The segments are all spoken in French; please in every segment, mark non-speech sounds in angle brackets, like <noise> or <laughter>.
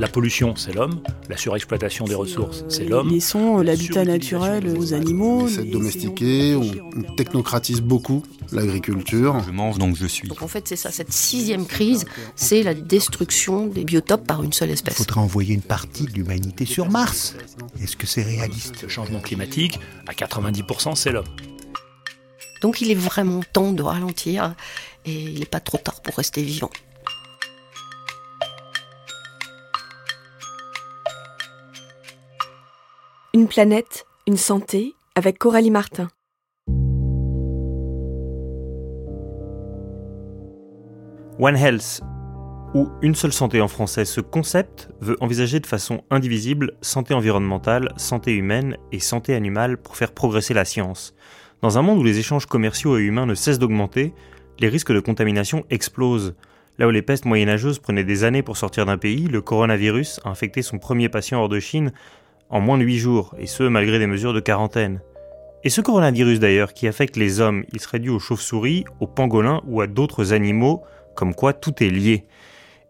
La pollution, c'est l'homme. La surexploitation des ressources, c'est l'homme. Laissons euh, l'habitat naturel aux animaux. On essaie de les- domestiquer, on, technocratise beaucoup l'agriculture. Je mange donc je suis. Donc en fait, c'est ça, cette sixième crise, c'est la destruction des biotopes par une seule Il espèce. faudrait envoyer une partie de l'humanité sur Mars. Est-ce que c'est réaliste? Le changement climatique, à 90%, c'est l'homme. Donc il est vraiment temps de ralentir et il n'est pas trop tard pour rester vivant. Une planète, une santé, avec Coralie Martin. One Health, ou Une seule santé en français, ce concept veut envisager de façon indivisible santé environnementale, santé humaine et santé animale pour faire progresser la science. Dans un monde où les échanges commerciaux et humains ne cessent d'augmenter, les risques de contamination explosent. Là où les pestes moyenâgeuses prenaient des années pour sortir d'un pays, le coronavirus a infecté son premier patient hors de Chine en moins de 8 jours, et ce malgré des mesures de quarantaine. Et ce coronavirus d'ailleurs qui affecte les hommes, il serait dû aux chauves-souris, aux pangolins ou à d'autres animaux, comme quoi tout est lié.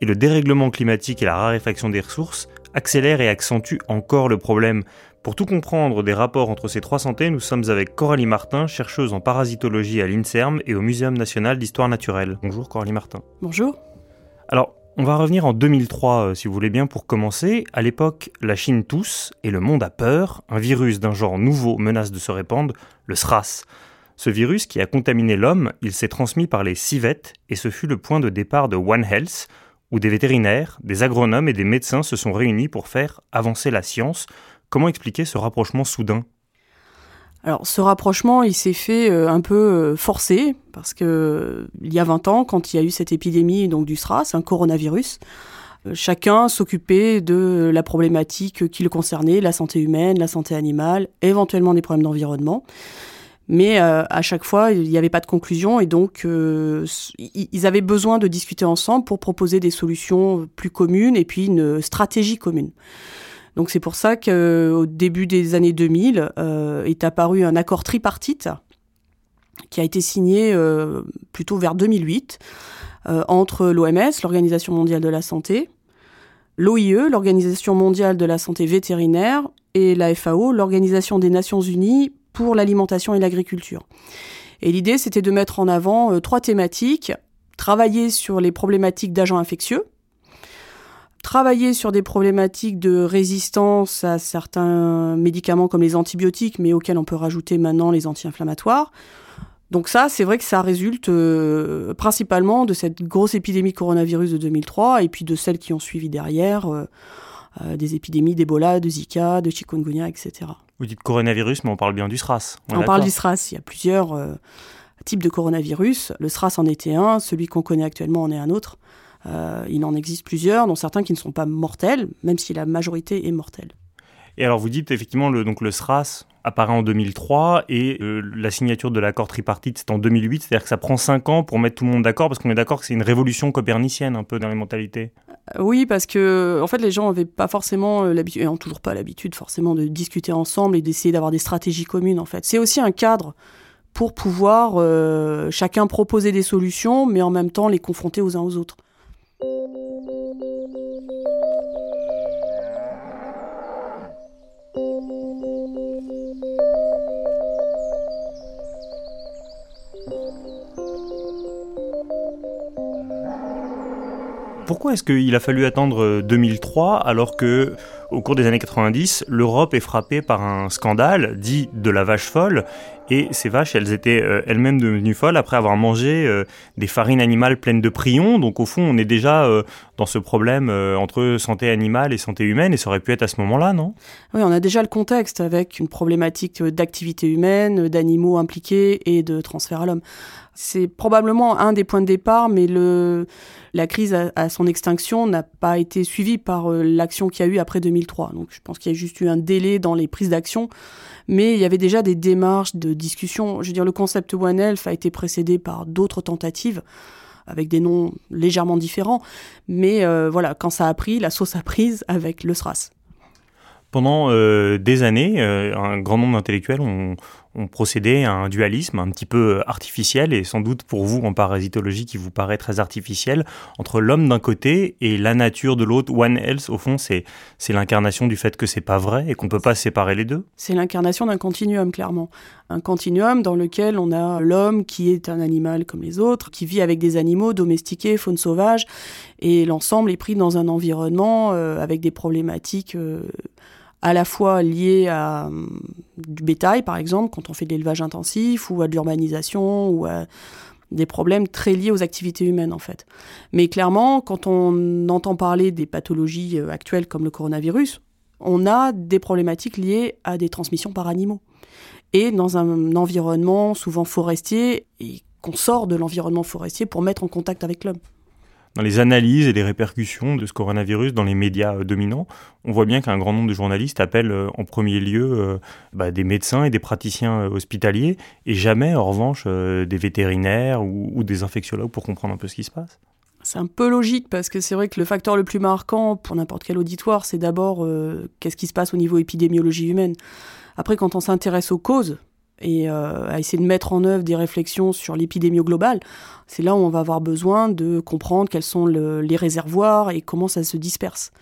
Et le dérèglement climatique et la raréfaction des ressources accélèrent et accentuent encore le problème. Pour tout comprendre des rapports entre ces trois santé, nous sommes avec Coralie Martin, chercheuse en parasitologie à l'INSERM et au Muséum national d'histoire naturelle. Bonjour Coralie Martin. Bonjour. Alors, on va revenir en 2003, euh, si vous voulez bien, pour commencer. À l'époque, la Chine tousse et le monde a peur. Un virus d'un genre nouveau menace de se répandre, le SRAS. Ce virus qui a contaminé l'homme, il s'est transmis par les civettes et ce fut le point de départ de One Health, où des vétérinaires, des agronomes et des médecins se sont réunis pour faire avancer la science. Comment expliquer ce rapprochement soudain? Alors, ce rapprochement, il s'est fait euh, un peu euh, forcé, parce que euh, il y a 20 ans, quand il y a eu cette épidémie donc du SRAS, un coronavirus, chacun s'occupait de la problématique qui le concernait, la santé humaine, la santé animale, éventuellement des problèmes d'environnement. Mais à chaque fois, il n'y avait pas de conclusion et donc ils avaient besoin de discuter ensemble pour proposer des solutions plus communes et puis une stratégie commune. Donc c'est pour ça qu'au début des années 2000 euh, est apparu un accord tripartite qui a été signé euh, plutôt vers 2008 euh, entre l'OMS, l'Organisation mondiale de la santé, l'OIE, l'Organisation mondiale de la santé vétérinaire, et la FAO, l'Organisation des Nations unies pour l'alimentation et l'agriculture. Et l'idée, c'était de mettre en avant trois thématiques. Travailler sur les problématiques d'agents infectieux, travailler sur des problématiques de résistance à certains médicaments comme les antibiotiques, mais auxquels on peut rajouter maintenant les anti-inflammatoires. Donc ça, c'est vrai que ça résulte euh, principalement de cette grosse épidémie coronavirus de 2003 et puis de celles qui ont suivi derrière, euh, euh, des épidémies d'Ebola, de Zika, de chikungunya, etc. Vous dites coronavirus, mais on parle bien du SRAS. est On parle du SRAS, il y a plusieurs types de coronavirus. Le SRAS en était un, celui qu'on connaît actuellement en est un autre. Euh, il en existe plusieurs, dont certains qui ne sont pas mortels, même si la majorité est mortelle. Et alors vous dites effectivement le, donc le SRAS apparaît en 2003 et euh, la signature de l'accord tripartite c'est en 2008, c'est-à-dire que ça prend 5 ans pour mettre tout le monde d'accord parce qu'on est d'accord que c'est une révolution copernicienne un peu dans les mentalités. Euh, Oui, parce que en fait, les gens n'avaient pas forcément l'habitude, et n'ont toujours pas l'habitude forcément de discuter ensemble et d'essayer d'avoir des stratégies communes. En fait, c'est aussi un cadre pour pouvoir euh, chacun proposer des solutions, mais en même temps les confronter aux uns aux autres. Pourquoi est-ce qu'il a fallu attendre euh, 2003 alors que au cours des années 90, l'Europe est frappée par un scandale dit de la vache folle et ces vaches, elles étaient euh, elles-mêmes devenues folles après avoir mangé euh, des farines animales pleines de prions. Donc au fond, on est déjà euh, dans ce problème entre santé animale et santé humaine et ça aurait pu être à ce moment-là, non? Oui, on a déjà le contexte avec une problématique d'activité humaine, d'animaux impliqués et de transfert à l'homme. C'est probablement un des points de départ, mais la crise à, à son extinction n'a pas été suivie par l'action qu'il y a eu après 2003. Donc je pense qu'il y a juste eu un délai dans les prises d'action, mais il y avait déjà des démarches de discussion. Je veux dire, le concept One Health a été précédé par d'autres tentatives avec des noms légèrement différents, mais euh, voilà, quand ça a pris, la sauce a prise avec le SRAS. Pendant euh, des années, euh, un grand nombre d'intellectuels ont, ont, procédé à un dualisme un petit peu artificiel, et sans doute pour vous en parasitologie qui vous paraît très artificiel, entre l'homme d'un côté et la nature de l'autre. One Else, au fond, c'est l'incarnation du fait que c'est pas vrai et qu'on peut pas séparer les deux. C'est l'incarnation d'un continuum, clairement. Un continuum dans lequel on a l'homme qui est un animal comme les autres, qui vit avec des animaux domestiqués, faune sauvage, et l'ensemble est pris dans un environnement euh, avec des problématiques à la fois lié à euh, du bétail, par exemple, quand on fait de l'élevage intensif, ou à de l'urbanisation, ou à des problèmes très liés aux activités humaines, en fait. Mais clairement, quand on entend parler des pathologies euh, actuelles comme le coronavirus, on a des problématiques liées à des transmissions par animaux. Et dans un environnement souvent forestier, et qu'on sort de l'environnement forestier pour mettre en contact avec l'homme dans les analyses et les répercussions de ce coronavirus dans les médias euh, dominants, on voit bien qu'un grand nombre de journalistes appellent euh, en premier lieu euh, bah, des médecins et des praticiens hospitaliers, et jamais, en revanche, des vétérinaires ou, des infectiologues pour comprendre un peu ce qui se passe. C'est un peu logique parce que c'est vrai que le facteur le plus marquant pour n'importe quel auditoire, c'est d'abord qu'est-ce qui se passe au niveau épidémiologie humaine. Après, quand on s'intéresse aux causes, et euh, à essayer de mettre en œuvre des réflexions sur l'épidémie globale, c'est là où on va avoir besoin de comprendre quels sont les réservoirs et comment ça se disperse.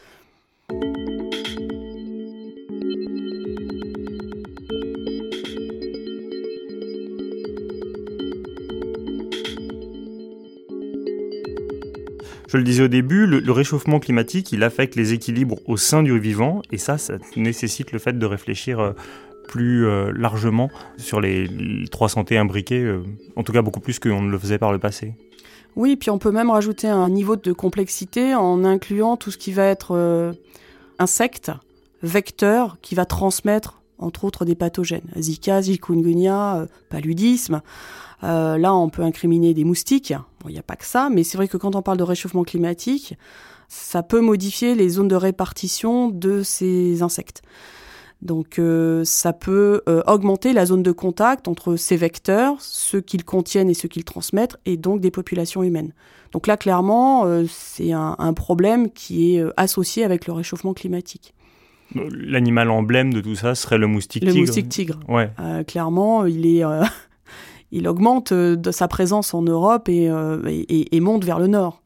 Je le disais au début, le, réchauffement climatique, il affecte les équilibres au sein du vivant, et ça, ça nécessite le fait de réfléchir euh, plus euh, largement sur les, trois santés imbriquées, euh, en tout cas beaucoup plus qu'on ne le faisait par le passé. Oui, puis on peut même rajouter un niveau de complexité en incluant tout ce qui va être euh, insecte, vecteur, qui va transmettre entre autres des pathogènes. Zika, chikungunya, paludisme. là, on peut incriminer des moustiques. il n'y a pas que ça, mais c'est vrai que quand on parle de réchauffement climatique, ça peut modifier les zones de répartition de ces insectes. Donc euh, ça peut euh, augmenter la zone de contact entre ces vecteurs, ceux qu'ils contiennent et ceux qu'ils transmettent, et donc des populations humaines. Donc là, clairement, euh, c'est un, problème qui est associé avec le réchauffement climatique. L'animal emblème de tout ça serait le moustique tigre. Le moustique tigre. Ouais. clairement, il est, <laughs> il augmente de sa présence en Europe et, et monte vers le nord.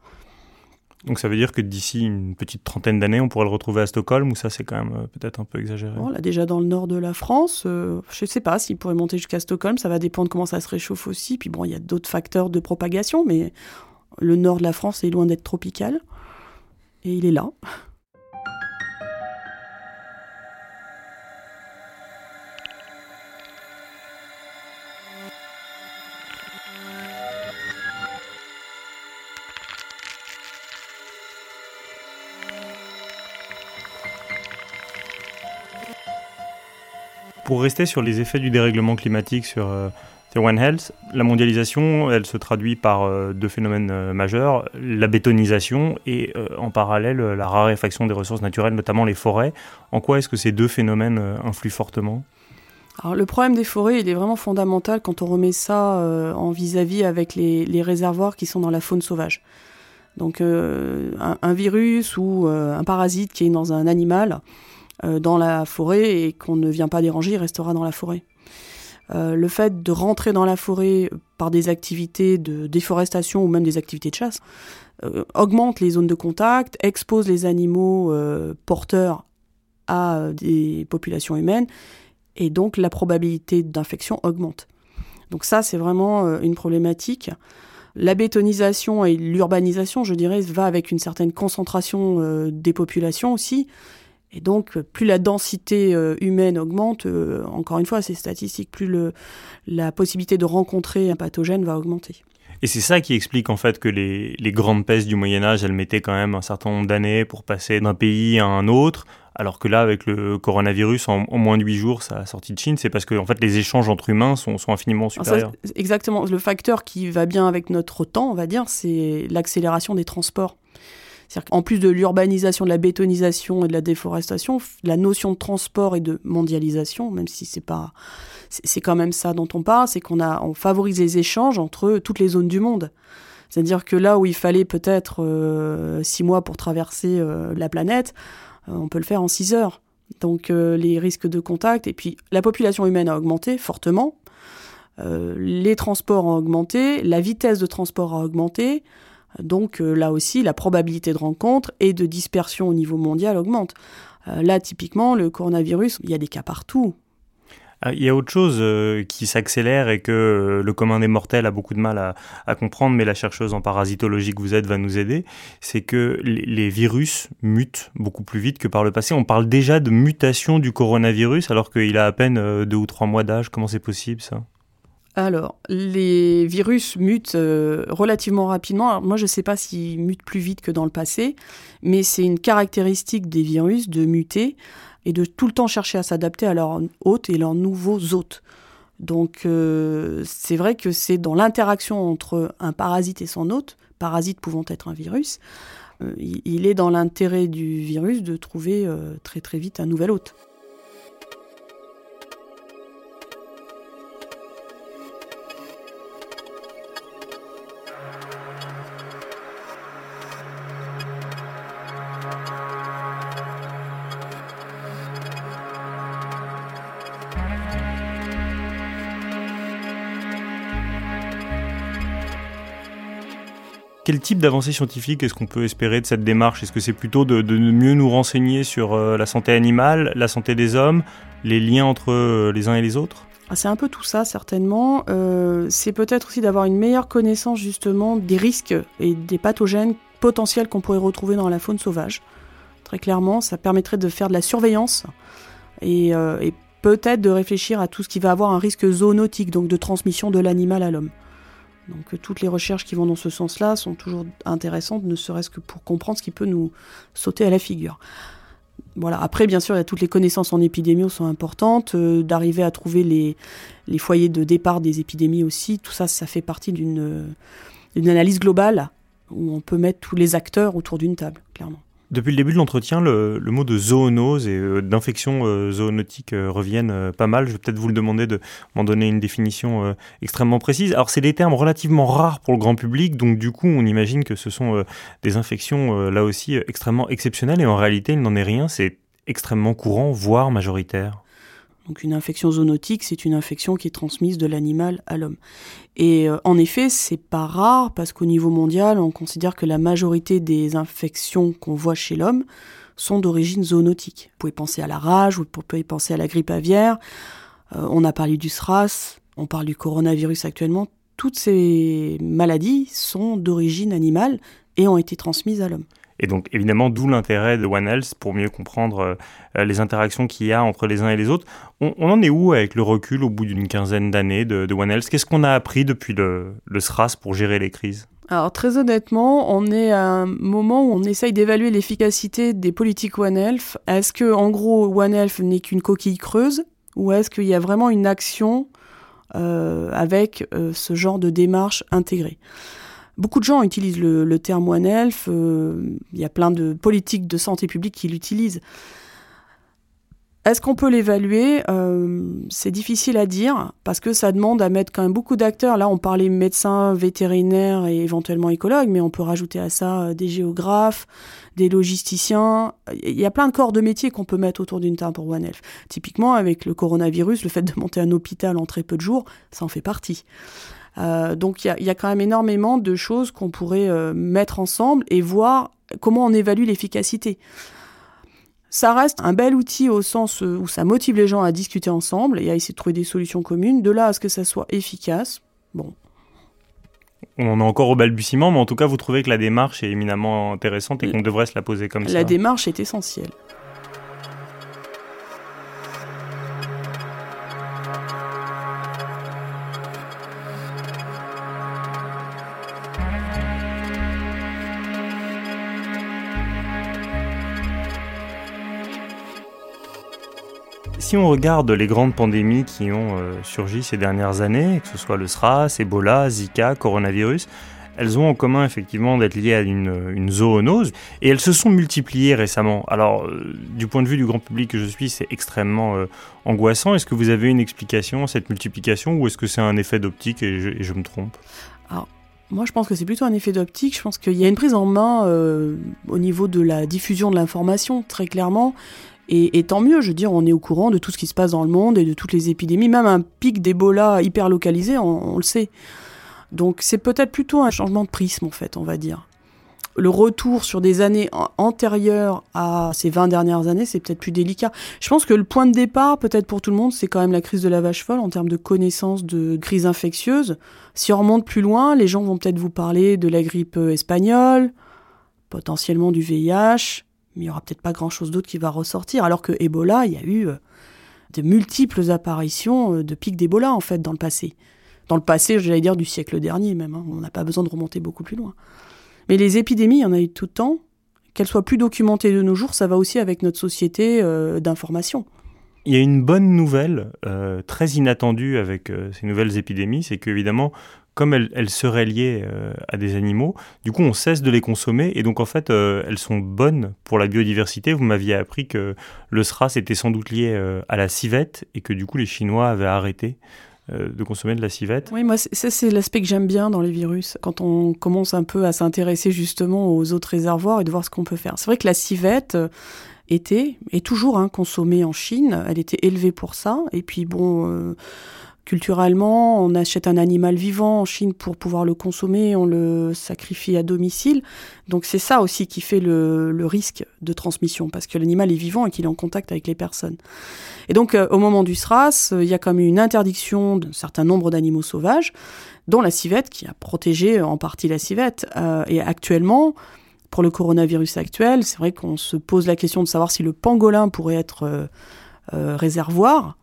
Donc ça veut dire que d'ici une petite trentaine d'années, on pourrait le retrouver à Stockholm, ou ça c'est quand même euh, peut-être un peu exagéré On l'a déjà dans le nord de la France. Euh, je ne sais pas s'il pourrait monter jusqu'à Stockholm, ça va dépendre comment ça se réchauffe aussi. Puis bon, il y a d'autres facteurs de propagation, mais le nord de la France est loin d'être tropical. Et il est là. Pour rester sur les effets du dérèglement climatique sur euh, One Health, la mondialisation, elle se traduit par euh, deux phénomènes euh, majeurs, la bétonisation et en parallèle la raréfaction des ressources naturelles, notamment les forêts. En quoi est-ce que ces deux phénomènes influent fortement? Alors, le problème des forêts, il est vraiment fondamental quand on remet ça en vis-à-vis avec les, réservoirs qui sont dans la faune sauvage. Donc un, virus ou un parasite qui est dans un animal, euh, dans la forêt et qu'on ne vient pas déranger, il restera dans la forêt. Euh, le fait de rentrer dans la forêt par des activités de déforestation ou même des activités de chasse euh, augmente les zones de contact, expose les animaux porteurs à des populations humaines et donc la probabilité d'infection augmente. Donc ça, c'est vraiment une problématique. La bétonisation et l'urbanisation, je dirais, va avec une certaine concentration des populations aussi. Et donc, plus la densité euh, humaine augmente, euh, encore une fois, c'est statistique, plus le, la possibilité de rencontrer un pathogène va augmenter. Et c'est ça qui explique en fait que les, les grandes pestes du Moyen Âge, elles mettaient quand même un certain nombre d'années pour passer d'un pays à un autre, alors que là, avec le coronavirus, en, moins de 8 jours, ça a sorti de Chine, c'est parce que en fait, les échanges entre humains sont, sont infiniment supérieurs. exactement. Le facteur qui va bien avec notre temps, on va dire, c'est l'accélération des transports. En plus de l'urbanisation, de la bétonisation et de la déforestation, la notion de transport et de mondialisation, même si c'est pas, c'est quand même ça dont on parle, c'est qu'on a, on favorise les échanges entre toutes les zones du monde. C'est-à-dire que là où il fallait peut-être euh, six mois pour traverser euh, la planète, euh, on peut le faire en six heures. Donc les risques de contact, et puis la population humaine a augmenté fortement, les transports ont augmenté, la vitesse de transport a augmenté, donc là aussi la probabilité de rencontre et de dispersion au niveau mondial augmente. là typiquement le coronavirus, il y a des cas partout, ah, il y a autre chose euh, qui s'accélère et que euh, le commun des mortels a beaucoup de mal à, comprendre, mais la chercheuse en parasitologie que vous êtes va nous aider, c'est que les, virus mutent beaucoup plus vite que par le passé. On parle déjà de mutation du coronavirus alors qu'il a à peine euh, deux ou trois mois d'âge. Comment c'est possible ça? Alors, les virus mutent relativement rapidement. moi, je ne sais pas s'ils mutent plus vite que dans le passé, mais c'est une caractéristique des virus de muter et de tout le temps chercher à s'adapter à leurs hôtes et leurs nouveaux hôtes. Donc euh, c'est vrai que c'est dans l'interaction entre un parasite et son hôte, parasite pouvant être un virus, euh, il est dans l'intérêt du virus de trouver euh, très très vite un nouvel hôte. Quel type d'avancée scientifique est-ce qu'on peut espérer de cette démarche? Est-ce que c'est plutôt de, mieux nous renseigner sur euh, la santé animale, la santé des hommes, les liens entre euh, les uns et les autres? Ah, c'est un peu tout ça, certainement. Euh, c'est peut-être aussi d'avoir une meilleure connaissance, justement, des risques et des pathogènes potentiels qu'on pourrait retrouver dans la faune sauvage. Très clairement, ça permettrait de faire de la surveillance et, et peut-être de réfléchir à tout ce qui va avoir un risque zoonotique, donc de transmission de l'animal à l'homme. Donc euh, toutes les recherches qui vont dans ce sens-là sont toujours intéressantes, ne serait-ce que pour comprendre ce qui peut nous sauter à la figure. Voilà. Après, bien sûr, il y a toutes les connaissances en épidémie sont importantes, euh, d'arriver à trouver les, les, foyers de départ des épidémies aussi. Tout ça, ça fait partie d'une analyse globale où on peut mettre tous les acteurs autour d'une table, clairement. Depuis le début de l'entretien, le, mot de zoonose et euh, d'infection euh, zoonotique euh, reviennent pas mal. Je vais peut-être vous le demander de m'en donner une définition extrêmement précise. Alors, c'est des termes relativement rares pour le grand public, donc du coup, on imagine que ce sont des infections là aussi extrêmement exceptionnelles, et en réalité, il n'en est rien. C'est extrêmement courant, voire majoritaire. Donc une infection zoonotique, c'est une infection qui est transmise de l'animal à l'homme. Et euh, en effet, c'est pas rare parce qu'au niveau mondial, on considère que la majorité des infections qu'on voit chez l'homme sont d'origine zoonotique. Vous pouvez penser à la rage, vous pouvez penser à la grippe aviaire. Euh, on a parlé du SRAS, on parle du coronavirus actuellement. Toutes ces maladies sont d'origine animale et ont été transmises à l'homme. Et donc évidemment, d'où l'intérêt de One Health pour mieux comprendre euh, euh, les interactions qu'il y a entre les uns et les autres. On, en est où avec le recul au bout d'une quinzaine d'années de, One Health? Qu'est-ce qu'on a appris depuis le, le SRAS pour gérer les crises? Alors très honnêtement, on est à un moment où on essaye d'évaluer l'efficacité des politiques One Health. Est-ce que en gros One Health n'est qu'une coquille creuse? Ou est-ce qu'il y a vraiment une action euh, avec ce genre de démarche intégrée? Beaucoup de gens utilisent le, terme One Health, euh, il y a plein de politiques de santé publique qui l'utilisent. Est-ce qu'on peut l'évaluer? Euh, C'est difficile à dire parce que ça demande à mettre quand même beaucoup d'acteurs. Là, on parlait médecins, vétérinaires et éventuellement écologues, mais on peut rajouter à ça euh, des géographes, des logisticiens. Il y a plein de corps de métier qu'on peut mettre autour d'une table pour One Health. Typiquement, avec le coronavirus, le fait de monter un hôpital en très peu de jours, ça en fait partie. Euh, donc il y, a, quand même énormément de choses qu'on pourrait euh, mettre ensemble et voir comment on évalue l'efficacité. Ça reste un bel outil au sens euh, où ça motive les gens à discuter ensemble et à essayer de trouver des solutions communes. De là à ce que ça soit efficace, bon. On est encore au balbutiement, mais en tout cas, vous trouvez que la démarche est éminemment intéressante et qu'on devrait se la poser comme ça. La démarche est essentielle. Si on regarde les grandes pandémies qui ont euh, surgi ces dernières années, que ce soit le SRAS, Ebola, Zika, coronavirus, elles ont en commun effectivement d'être liées à une, zoonose et elles se sont multipliées récemment. Alors, euh, du point de vue du grand public que je suis, c'est extrêmement euh, angoissant. Est-ce que vous avez une explication à cette multiplication ou est-ce que c'est un effet d'optique et, je me trompe? Alors, moi, je pense que c'est plutôt un effet d'optique. Je pense qu'il y a une prise en main au niveau de la diffusion de l'information, très clairement. Et, tant mieux, je veux dire, on est au courant de tout ce qui se passe dans le monde et de toutes les épidémies. Même un pic d'Ebola hyper localisé, on, on le sait. Donc c'est peut-être plutôt un changement de prisme, en fait, on va dire. Le retour sur des années antérieures à ces 20 dernières années, c'est peut-être plus délicat. Je pense que le point de départ, peut-être pour tout le monde, c'est quand même la crise de la vache folle en termes de connaissance de crise infectieuse. Si on remonte plus loin, les gens vont peut-être vous parler de la grippe espagnole, potentiellement du VIH, mais il y aura peut-être pas grand-chose d'autre qui va ressortir. Alors que Ebola, il y a eu euh, de multiples apparitions euh, de pics d'Ebola en fait dans le passé. Dans le passé, j'allais dire du siècle dernier même. Hein. On n'a pas besoin de remonter beaucoup plus loin. Mais les épidémies, il y en a eu tout le temps. Qu'elles soient plus documentées de nos jours, ça va aussi avec notre société euh, d'information. Il y a une bonne nouvelle, très inattendue avec ces nouvelles épidémies, c'est qu'évidemment, comme elles, elles, seraient liées euh, à des animaux, du coup on cesse de les consommer et donc en fait euh, elles sont bonnes pour la biodiversité. Vous m'aviez appris que le SRAS était sans doute lié euh, à la civette et que du coup les Chinois avaient arrêté de consommer de la civette. Oui, moi, ça, c'est l'aspect que j'aime bien dans les virus, quand on commence un peu à s'intéresser justement aux autres réservoirs et de voir ce qu'on peut faire. C'est vrai que la civette était, et toujours hein, consommée en Chine, elle était élevée pour ça, et puis bon... Euh, culturellement, on achète un animal vivant en Chine pour pouvoir le consommer, on le sacrifie à domicile. Donc c'est ça aussi qui fait le, risque de transmission, parce que l'animal est vivant et qu'il est en contact avec les personnes. Et donc euh, au moment du SRAS, euh, il y a comme une interdiction d'un certain nombre d'animaux sauvages, dont la civette, qui a protégé en partie la civette. Et actuellement, pour le coronavirus actuel, c'est vrai qu'on se pose la question de savoir si le pangolin pourrait être euh, euh, réservoir.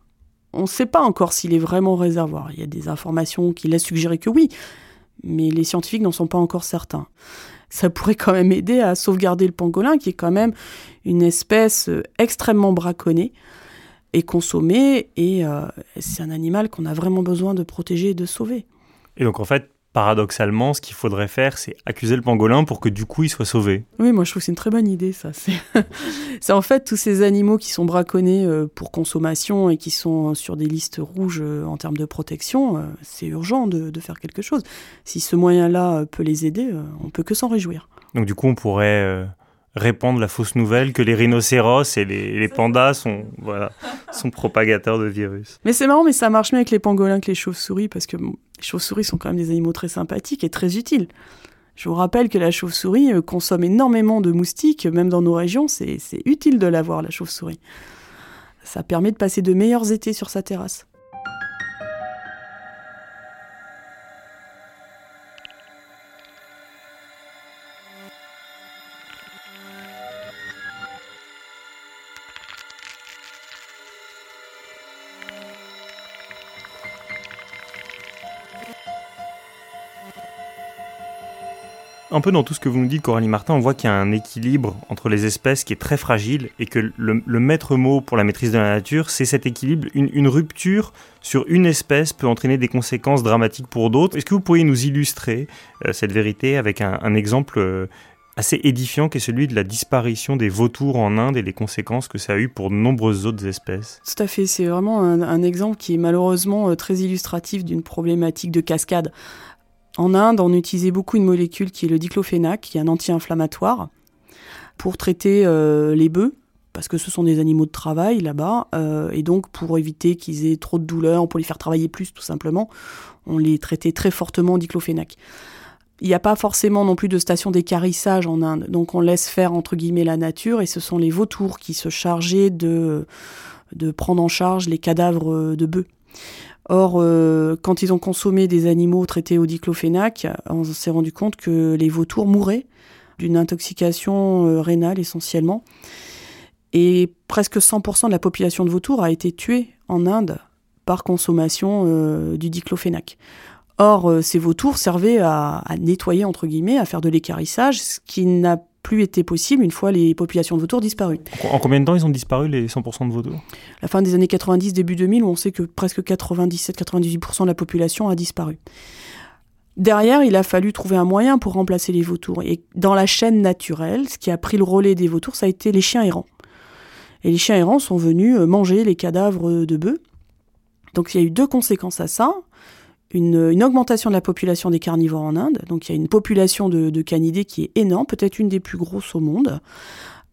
On ne sait pas encore s'il est vraiment réservoir. Il y a des informations qui laissent suggérer que oui, mais les scientifiques n'en sont pas encore certains. Ça pourrait quand même aider à sauvegarder le pangolin, qui est quand même une espèce euh, extrêmement braconnée et consommée, et c'est un animal qu'on a vraiment besoin de protéger et de sauver. Et donc en fait, paradoxalement, ce qu'il faudrait faire, c'est accuser le pangolin pour que du coup il soit sauvé. Oui, moi je trouve que c'est une très bonne idée, ça. <laughs> C'est en fait tous ces animaux qui sont braconnés euh, pour consommation et qui sont sur des listes rouges euh, en termes de protection, euh, c'est urgent de, de, faire quelque chose. Si ce moyen-là peut les aider, on peut que s'en réjouir. Donc du coup, on pourrait répandre la fausse nouvelle que les rhinocéros et les, les pandas sont, voilà, sont propagateurs de virus. Mais c'est marrant, mais ça marche mieux avec les pangolins que les chauves-souris, parce que les chauves-souris sont quand même des animaux très sympathiques et très utiles. Je vous rappelle que la chauve-souris consomme énormément de moustiques, même dans nos régions, c'est utile de l'avoir, la chauve-souris. Ça permet de passer de meilleurs étés sur sa terrasse. Un peu dans tout ce que vous nous dites, Coralie Martin, on voit qu'il y a un équilibre entre les espèces qui est très fragile et que le, maître mot pour la maîtrise de la nature, c'est cet équilibre. Une, rupture sur une espèce peut entraîner des conséquences dramatiques pour d'autres. Est-ce que vous pourriez nous illustrer euh, cette vérité avec un, exemple euh, assez édifiant qui est celui de la disparition des vautours en Inde et les conséquences que ça a eu pour de nombreuses autres espèces? Tout à fait, c'est vraiment un, un, exemple qui est malheureusement euh, très illustratif d'une problématique de cascade. En Inde, on utilisait beaucoup une molécule qui est le diclofénac, qui est un anti-inflammatoire, pour traiter euh, les bœufs, parce que ce sont des animaux de travail là-bas, euh, et donc pour éviter qu'ils aient trop de douleurs, pour les faire travailler plus tout simplement, on les traitait très fortement en diclofénac. Il n'y a pas forcément non plus de station d'écarissage en Inde, donc on laisse faire entre guillemets la nature, et ce sont les vautours qui se chargeaient de, de prendre en charge les cadavres de bœufs. Or, euh, quand ils ont consommé des animaux traités au diclofénac, on s'est rendu compte que les vautours mouraient d'une intoxication euh, rénale essentiellement. Et presque 100% de la population de vautours a été tuée en Inde par consommation euh, du diclofénac. Or, ces vautours servaient à, à, nettoyer, entre guillemets, à faire de l'écarissage, ce qui n'a plus été possible une fois les populations de vautours disparues. En combien de temps ils ont disparu les 100% de vautours? La fin des années 90, début 2000, où on sait que presque 97-98% de la population a disparu. Derrière, il a fallu trouver un moyen pour remplacer les vautours. Et dans la chaîne naturelle, ce qui a pris le relais des vautours, ça a été les chiens errants. Et les chiens errants sont venus manger les cadavres de bœufs. Donc il y a eu deux conséquences à ça une, augmentation de la population des carnivores en Inde. Donc il y a une population de, canidés qui est énorme, peut-être une des plus grosses au monde.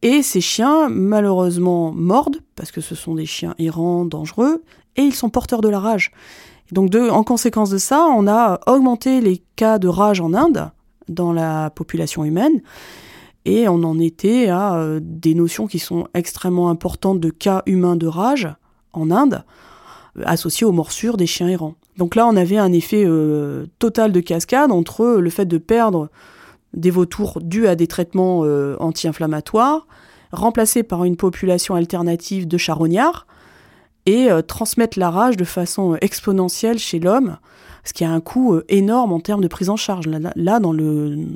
Et ces chiens, malheureusement, mordent, parce que ce sont des chiens errants, dangereux, et ils sont porteurs de la rage. Donc, en conséquence de ça, on a augmenté les cas de rage en Inde, dans la population humaine, et on en était à euh, des notions qui sont extrêmement importantes de cas humains de rage en Inde, euh, associés aux morsures des chiens errants. Donc là, on avait un effet euh, total de cascade entre le fait de perdre des vautours dus à des traitements anti-inflammatoires, remplacés par une population alternative de charognards, et transmettre la rage de façon exponentielle chez l'homme, ce qui a un coût euh, énorme en termes de prise en charge. Là,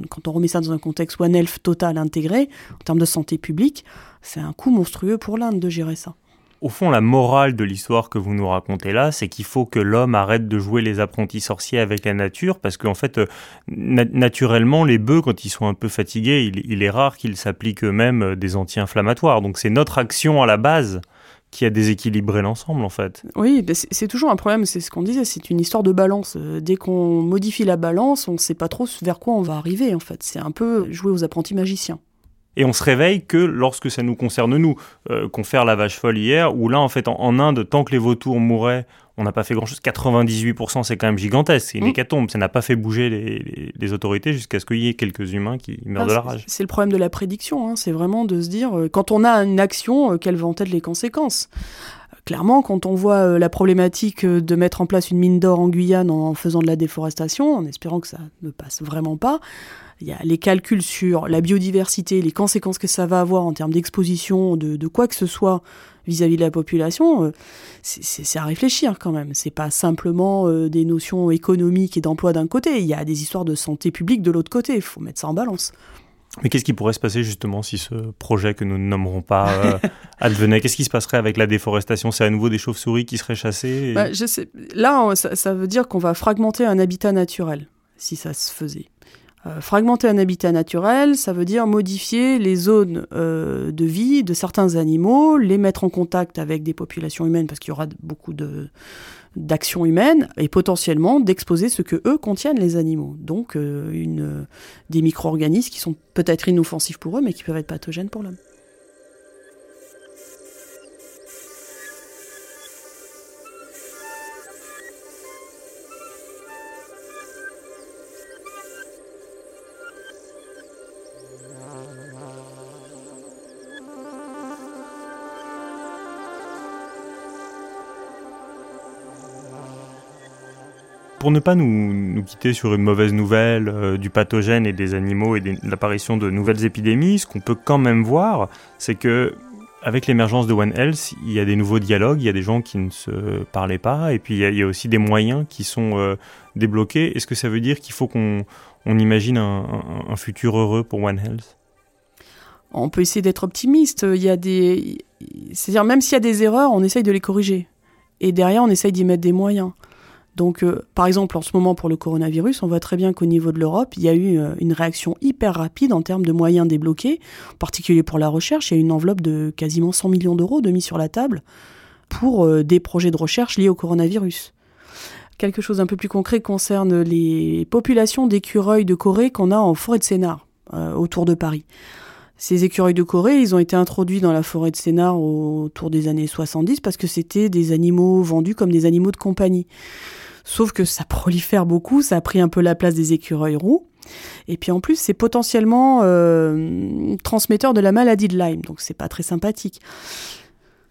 quand on remet ça dans un contexte One Health total intégré, en termes de santé publique, c'est un coût monstrueux pour l'Inde de gérer ça. Au fond, la morale de l'histoire que vous nous racontez là, c'est qu'il faut que l'homme arrête de jouer les apprentis sorciers avec la nature, parce qu'en fait, euh, naturellement, les bœufs, quand ils sont un peu fatigués, il est rare qu'ils s'appliquent eux-mêmes euh, des anti-inflammatoires. Donc c'est notre action à la base qui a déséquilibré l'ensemble en fait. Oui, c'est toujours un problème, c'est ce qu'on disait, c'est une histoire de balance. Euh, dès qu'on modifie la balance, on ne sait pas trop vers quoi on va arriver en fait. C'est un peu jouer aux apprentis magiciens. Et on se réveille que lorsque ça nous concerne nous, euh, qu'on fait la vache folle hier, où là en fait en, Inde, tant que les vautours mouraient, on n'a pas fait grand-chose. 98% c'est quand même gigantesque, c'est une mm. hécatombe, ça n'a pas fait bouger les, autorités jusqu'à ce qu'il y ait quelques humains qui meurent de la rage. C'est le problème de la prédiction, hein. c'est vraiment de se dire, euh, quand on a une action, euh, quelles vont être les conséquences? Clairement, quand on voit la problématique de mettre en place une mine d'or en Guyane en faisant de la déforestation, en espérant que ça ne passe vraiment pas, il y a les calculs sur la biodiversité, les conséquences que ça va avoir en termes d'exposition, de, quoi que ce soit vis-à-vis de la population, euh, c'est à réfléchir quand même. C'est pas simplement euh, des notions économiques et d'emploi d'un côté. Il y a des histoires de santé publique de l'autre côté. Il faut mettre ça en balance. Mais qu'est-ce qui pourrait se passer justement si ce projet que nous ne nommerons pas euh, <laughs> advenait? Qu'est-ce qui se passerait avec la déforestation? C'est à nouveau des chauves-souris qui seraient chassées bah, je sais. Là, ça veut dire qu'on va fragmenter un habitat naturel, si ça se faisait. Euh, fragmenter un habitat naturel, ça veut dire modifier les zones euh, de vie de certains animaux, les mettre en contact avec des populations humaines parce qu'il y aura beaucoup de d'actions humaines et potentiellement d'exposer ce que eux contiennent les animaux. Donc euh, des micro-organismes qui sont peut-être inoffensifs pour eux mais qui peuvent être pathogènes pour l'homme. Pour ne pas nous, quitter sur une mauvaise nouvelle euh, du pathogène et des animaux et l'apparition de nouvelles épidémies, ce qu'on peut quand même voir, c'est que avec l'émergence de One Health, il y a des nouveaux dialogues, il y a des gens qui ne se parlaient pas, et puis il y a, aussi des moyens qui sont euh, débloqués. Est-ce que ça veut dire qu'il faut qu'on imagine un, futur heureux pour One Health? On peut essayer d'être optimiste. Il y a des, c'est-à-dire même s'il y a des erreurs, on essaye de les corriger, et derrière on essaye d'y mettre des moyens. Donc, euh, par exemple, en ce moment pour le coronavirus, on voit très bien qu'au niveau de l'Europe, il y a eu euh, une réaction hyper rapide en termes de moyens débloqués, en particulier pour la recherche. Il y a une enveloppe de quasiment 100 millions d'euros de mise sur la table pour euh, des projets de recherche liés au coronavirus. Quelque chose d'un peu plus concret concerne les populations d'écureuils de Corée qu'on a en forêt de Sénart, autour de Paris. Ces écureuils de Corée, ils ont été introduits dans la forêt de Sénart autour des années 70 parce que c'était des animaux vendus comme des animaux de compagnie. Sauf que ça prolifère beaucoup, ça a pris un peu la place des écureuils roux. Et puis en plus, c'est potentiellement euh, transmetteur de la maladie de Lyme, donc c'est pas très sympathique.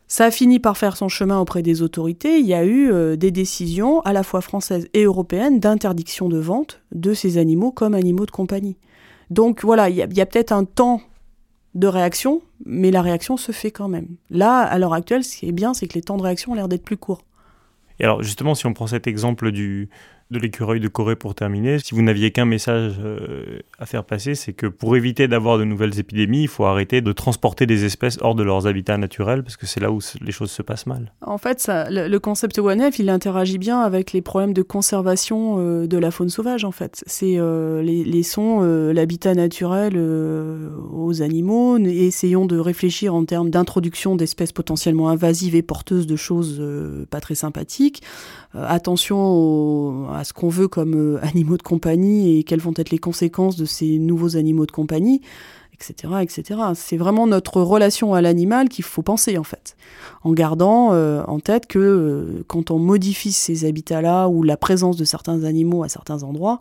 Ça a fini par faire son chemin auprès des autorités. Il y a eu euh, des décisions, à la fois françaises et européennes, d'interdiction de vente de ces animaux comme animaux de compagnie. Donc voilà, il y a, a peut-être un temps de réaction, mais la réaction se fait quand même. Là, à l'heure actuelle, ce qui est bien, c'est que les temps de réaction ont l'air d'être plus courts. Et alors justement, si on prend cet exemple du, de l'écureuil de Corée pour terminer, si vous n'aviez qu'un message euh, à faire passer, c'est que pour éviter d'avoir de nouvelles épidémies, il faut arrêter de transporter des espèces hors de leurs habitats naturels, parce que c'est là où les choses se passent mal. En fait, le, concept OneF, il interagit bien avec les problèmes de conservation euh, de la faune sauvage, en fait. C'est euh, les, laissons l'habitat naturel aux animaux, et essayons de réfléchir en termes d'introduction d'espèces potentiellement invasives et porteuses de choses pas très sympathiques. attention à ce qu'on veut comme euh, animaux de compagnie et quelles vont être les conséquences de ces nouveaux animaux de compagnie. etc., etc. C'est vraiment notre relation à l'animal qu'il faut penser en fait, en gardant euh, en tête que euh, quand on modifie ces habitats-là ou la présence de certains animaux à certains endroits,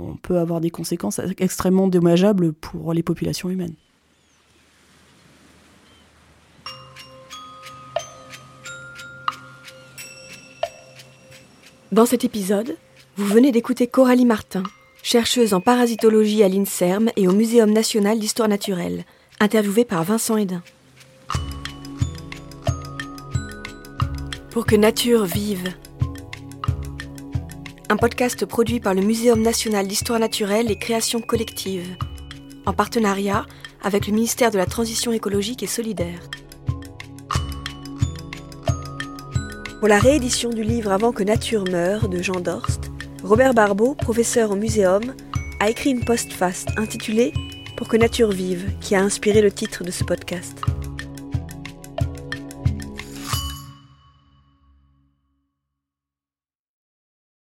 on peut avoir des conséquences extrêmement dommageables pour les populations humaines. Dans cet épisode, vous venez d'écouter Coralie Martin, chercheuse en parasitologie à l'INSERM et au Muséum national d'histoire naturelle, interviewée par Vincent Hédin. Pour que nature vive. Un podcast produit par le Muséum national d'histoire naturelle et création collective, en partenariat avec le ministère de la Transition écologique et solidaire. Pour la réédition du livre Avant que nature meure de Jean Dorst, Robert Barbeau, professeur au Muséum, a écrit une postface intitulée Pour que nature vive, qui a inspiré le titre de ce podcast.